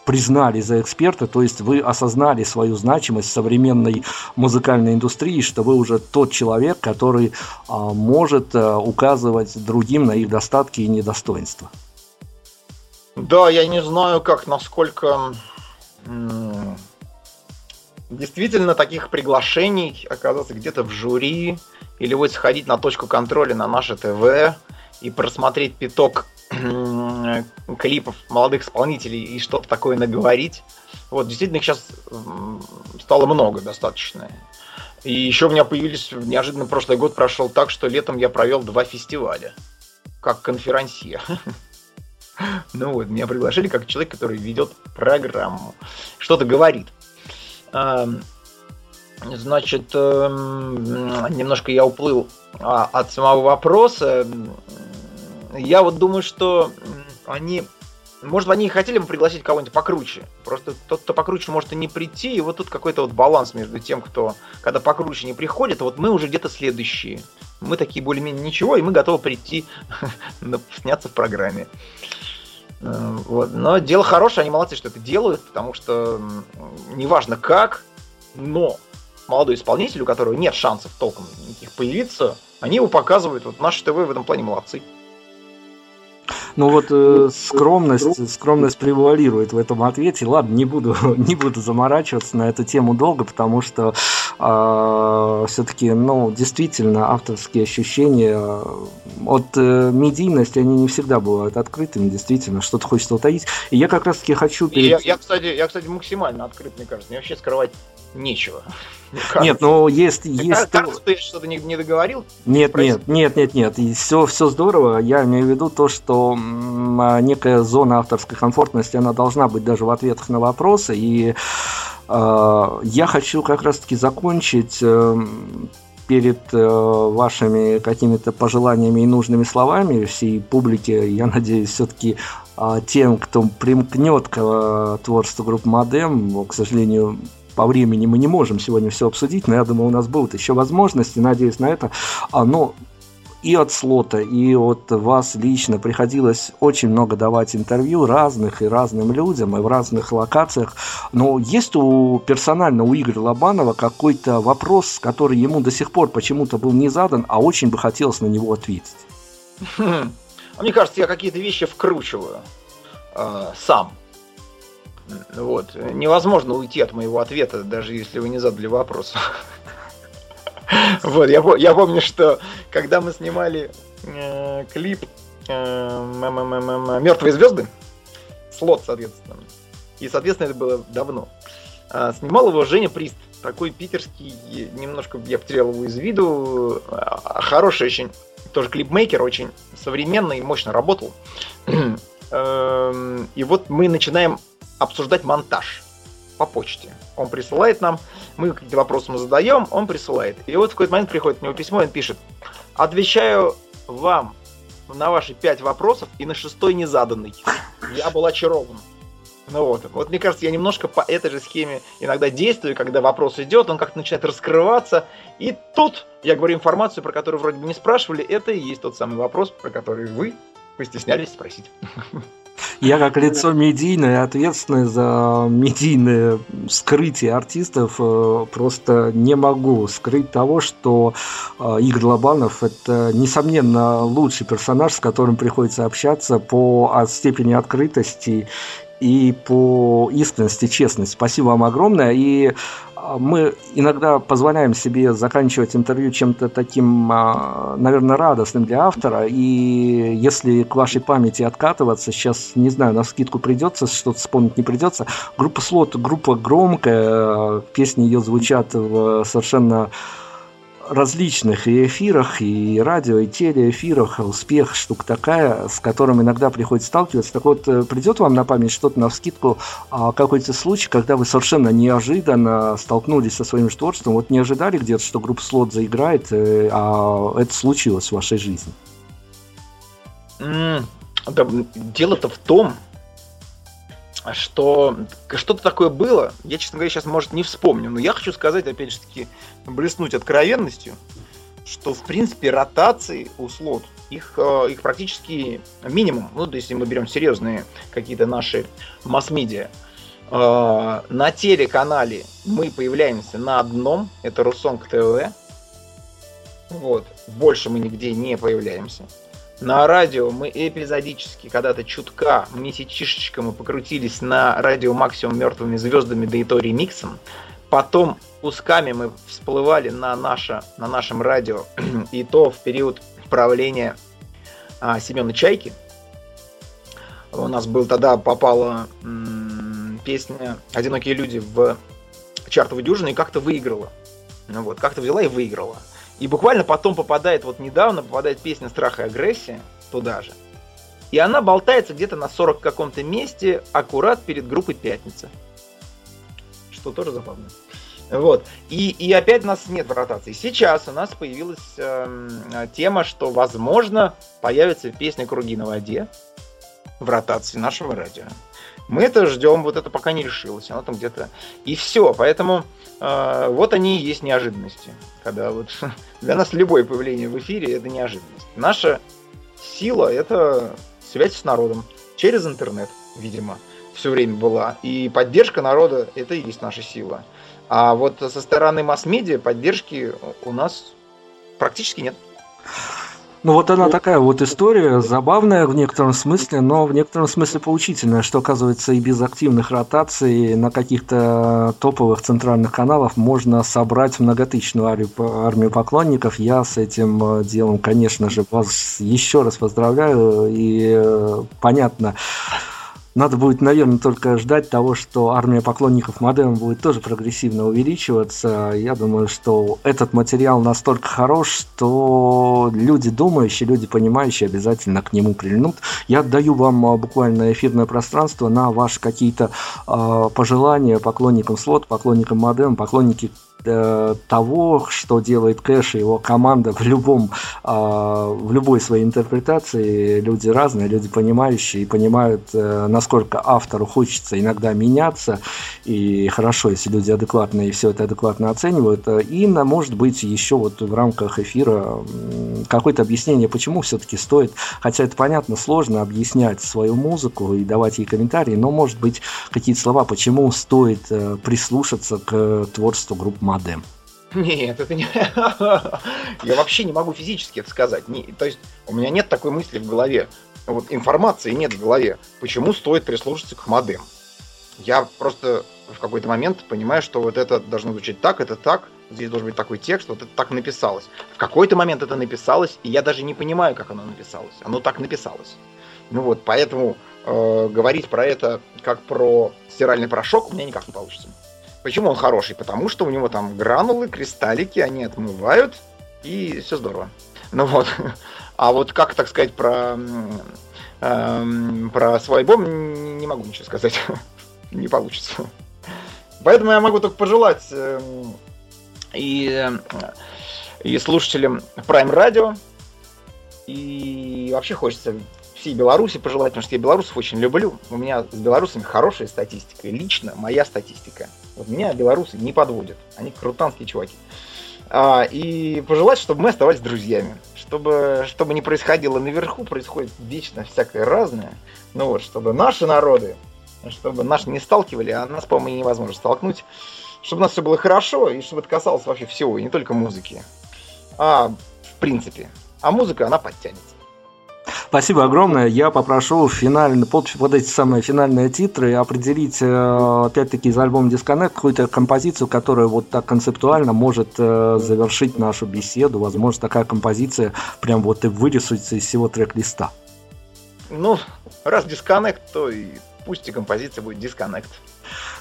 признали за эксперта, то есть вы осознали свою значимость в современной музыкальной индустрии, что вы уже тот человек, который может указывать другим на их достатки и недостоинства. Да, я не знаю, как, насколько действительно таких приглашений оказаться где-то в жюри или вот сходить на точку контроля на наше ТВ и просмотреть пяток клипов молодых исполнителей и что-то такое наговорить. Вот, действительно, их сейчас стало много достаточно. И еще у меня появились, неожиданно прошлый год прошел так, что летом я провел два фестиваля, как конферансье. Ну вот, меня приглашили как человек, который ведет программу, что-то говорит. Значит, эм, немножко я уплыл а, от самого вопроса. Я вот думаю, что они... Может, они хотели бы пригласить кого-нибудь покруче. Просто тот, кто покруче, может и не прийти. И вот тут какой-то вот баланс между тем, кто, когда покруче не приходит, вот мы уже где-то следующие. Мы такие более-менее ничего, и мы готовы прийти сняться в программе. Вот. Но дело хорошее, они молодцы, что это делают, потому что неважно как, но молодой исполнитель, у которого нет шансов толком никаких появиться, они его показывают. Вот наши ТВ в этом плане молодцы. Ну вот э, скромность, скромность превалирует в этом ответе. Ладно, не буду, не буду заморачиваться на эту тему долго, потому что э, все-таки, ну, действительно, авторские ощущения э, от э, медийности, они не всегда бывают открытыми, действительно, что-то хочется утаить. И я как раз-таки хочу... Перед... Я, я, кстати, я, кстати, максимально открыт, мне кажется. Мне вообще скрывать нечего. Нет, ну есть... есть кажется, что я что-то не, не договорил? Нет, нет, нет, нет, нет. И все, все здорово. Я имею в виду то, что а, некая зона авторской комфортности, она должна быть даже в ответах на вопросы. И я хочу как раз-таки закончить э, перед э, вашими какими-то пожеланиями и нужными словами всей публике, я надеюсь, все-таки э, тем, кто примкнет к э, творчеству группы Модем, к сожалению, по времени мы не можем сегодня все обсудить, но я думаю, у нас будут еще возможности, надеюсь на это. А, но и от слота, и от вас лично приходилось очень много давать интервью разных и разным людям, и в разных локациях. Но есть у персонально у Игоря Лобанова какой-то вопрос, который ему до сих пор почему-то был не задан, а очень бы хотелось на него ответить? Мне кажется, я какие-то вещи вкручиваю э, сам. Вот. Невозможно уйти от моего ответа, даже если вы не задали вопрос. Вот, я, я помню, что когда мы снимали э, клип э, Мертвые звезды, слот, соответственно. И, соответственно, это было давно. А, снимал его Женя Прист, такой питерский, немножко я потерял его из виду. А, хороший очень, тоже клипмейкер, очень современный и мощно работал. Эм, и вот мы начинаем обсуждать монтаж по почте. Он присылает нам, мы какие-то вопросы мы задаем, он присылает. И вот в какой-то момент приходит к нему письмо, и он пишет, отвечаю вам на ваши пять вопросов и на шестой не заданный. Я был очарован. Ну вот, вот мне кажется, я немножко по этой же схеме иногда действую, когда вопрос идет, он как-то начинает раскрываться, и тут я говорю информацию, про которую вроде бы не спрашивали, это и есть тот самый вопрос, про который вы постеснялись спросить. Я как лицо медийное, ответственное за медийное скрытие артистов, э, просто не могу скрыть того, что э, Игорь Лобанов – это, несомненно, лучший персонаж, с которым приходится общаться по степени открытости и по искренности, честности. Спасибо вам огромное. И мы иногда позволяем себе заканчивать интервью чем-то таким, а, наверное, радостным для автора. И если к вашей памяти откатываться, сейчас, не знаю, на скидку придется, что-то вспомнить не придется. Группа Слот, группа громкая, песни ее звучат в совершенно различных и эфирах, и радио, и телеэфирах. Успех штука такая, с которым иногда приходится сталкиваться. Так вот, э, придет вам на память что-то на вскидку, а, какой-то случай, когда вы совершенно неожиданно столкнулись со своим творчеством, вот не ожидали где-то, что группа Слот заиграет, э, а это случилось в вашей жизни? Mm, да, дело-то в том, что что-то такое было. Я, честно говоря, сейчас, может, не вспомню, но я хочу сказать, опять же таки, блеснуть откровенностью, что, в принципе, ротации у слот, их, э, их практически минимум. Ну, то есть, если мы берем серьезные какие-то наши масс-медиа, э, на телеканале мы появляемся на одном, это Русонг ТВ. Вот. Больше мы нигде не появляемся. На радио мы эпизодически, когда-то чутка, месячишечка мы покрутились на радио максимум мертвыми звездами, да и то ремиксом. Потом кусками мы всплывали на, наше, на нашем радио, и то в период правления а, Семена Чайки. У нас был тогда попала м- песня «Одинокие люди» в чартовую дюжину и как-то выиграла. Ну вот, как-то взяла и выиграла. И буквально потом попадает, вот недавно попадает песня «Страх и агрессия» туда же. И она болтается где-то на 40 каком-то месте, аккурат перед группой «Пятница». Что тоже забавно. Вот. И, и опять у нас нет в ротации. Сейчас у нас появилась э, тема, что, возможно, появится песня «Круги на воде» в ротации нашего радио. Мы это ждем, вот это пока не решилось, оно там где-то. И все, поэтому э, вот они и есть неожиданности. Когда вот для нас любое появление в эфире это неожиданность. Наша сила это связь с народом через интернет, видимо, все время была. И поддержка народа это и есть наша сила. А вот со стороны масс-медиа поддержки у нас практически нет. Ну вот она такая вот история, забавная в некотором смысле, но в некотором смысле поучительная, что оказывается и без активных ротаций на каких-то топовых центральных каналах можно собрать многотысячную армию, армию поклонников. Я с этим э, делом, конечно же, вас еще раз поздравляю и э, понятно, надо будет, наверное, только ждать того, что армия поклонников модема будет тоже прогрессивно увеличиваться. Я думаю, что этот материал настолько хорош, что люди думающие, люди понимающие обязательно к нему прильнут. Я отдаю вам а, буквально эфирное пространство на ваши какие-то э, пожелания поклонникам слот, поклонникам модем, поклонники Э, того, что делает Кэш и его команда в любом, а, в любой своей интерпретации. Люди разные, люди понимающие и понимают, э, насколько автору хочется иногда меняться. И хорошо, если люди адекватные и все это адекватно оценивают. И, может быть, еще вот в рамках эфира какое-то объяснение, почему все-таки стоит, хотя это понятно, сложно объяснять свою музыку и давать ей комментарии, но, может быть, какие-то слова, почему стоит э, прислушаться к творчеству группы Мадем? Нет, это не... Я вообще не могу физически это сказать. Не... То есть у меня нет такой мысли в голове. Вот информации нет в голове. Почему стоит прислушаться к модем? Я просто в какой-то момент понимаю, что вот это должно звучать так, это так, здесь должен быть такой текст, вот это так написалось. В какой-то момент это написалось, и я даже не понимаю, как оно написалось. Оно так написалось. Ну вот, поэтому э, говорить про это как про стиральный порошок у меня никак не получится. Почему он хороший? Потому что у него там гранулы, кристаллики, они отмывают, и все здорово. Ну вот. А вот как, так сказать, про, э, про свой альбом не могу ничего сказать. не получится. Поэтому я могу только пожелать э, и, и слушателям Prime Radio, и вообще хочется всей Беларуси пожелать, потому что я белорусов очень люблю. У меня с белорусами хорошая статистика. лично моя статистика. Вот меня белорусы не подводят. Они крутанские чуваки. А, и пожелать, чтобы мы оставались друзьями. Чтобы, чтобы не происходило наверху, происходит вечно всякое разное. Ну вот, чтобы наши народы, чтобы наши не сталкивали, а нас, по-моему, невозможно столкнуть. Чтобы у нас все было хорошо, и чтобы это касалось вообще всего, и не только музыки. А в принципе. А музыка, она подтянется. Спасибо огромное. Я попрошу финально, под, под эти самые финальные титры определить, э, опять-таки, из альбома Disconnect какую-то композицию, которая вот так концептуально может э, завершить нашу беседу. Возможно, такая композиция прям вот и вырисуется из всего трек-листа. Ну, раз Disconnect, то и пусть и композиция будет Disconnect.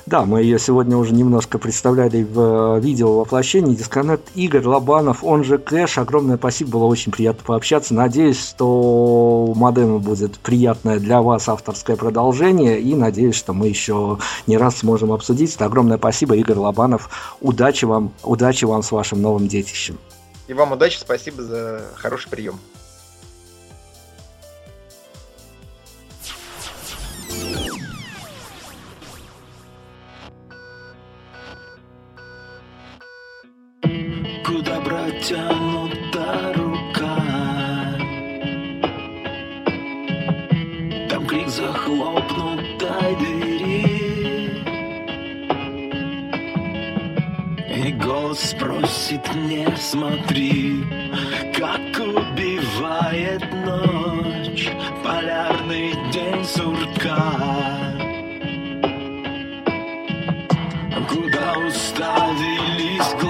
Да, мы ее сегодня уже немножко представляли в э, видео воплощении. Дисконнект Игорь Лобанов, он же Кэш. Огромное спасибо, было очень приятно пообщаться. Надеюсь, что у модема будет приятное для вас авторское продолжение. И надеюсь, что мы еще не раз сможем обсудить. Это огромное спасибо, Игорь Лобанов. Удачи вам, удачи вам с вашим новым детищем. И вам удачи, спасибо за хороший прием. Протянута рука. Там крик захлопнутой двери. И голос просит не смотри Как убивает ночь Полярный день сурка Куда уставились глаза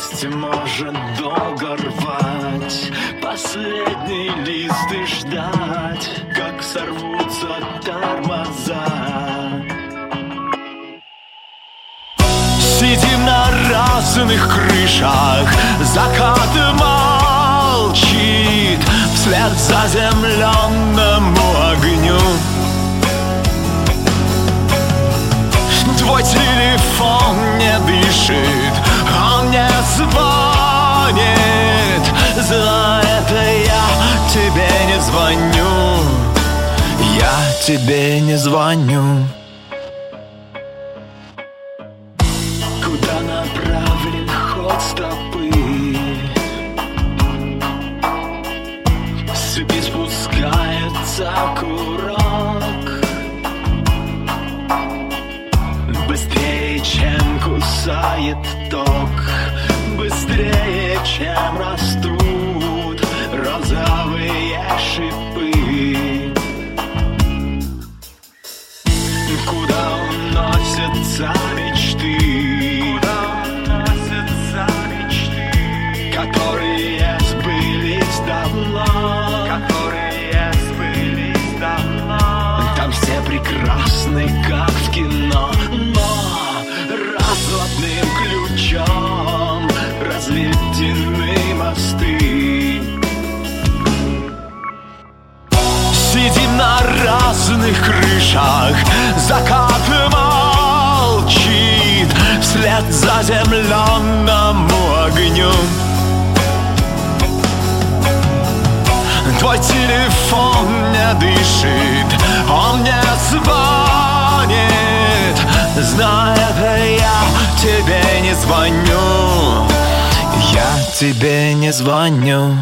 Усталость может долго рвать. Последний лист и ждать Как сорвутся тормоза. Сидим на разных крышах Закат молчит. Вслед заземленному огню. Твой телефон не дышит, звонит. За это я тебе не звоню. Я тебе не звоню. Куда направлен ход стопы? С цепи спускается курок. Кусает ток Быстрее, чем растут розовые шипы. Куда уносятся красных крышах. Закат молчит вслед заземленному огню. Твой телефон не дышит, он не звонит. Знаю, я тебе не звоню, я тебе не звоню.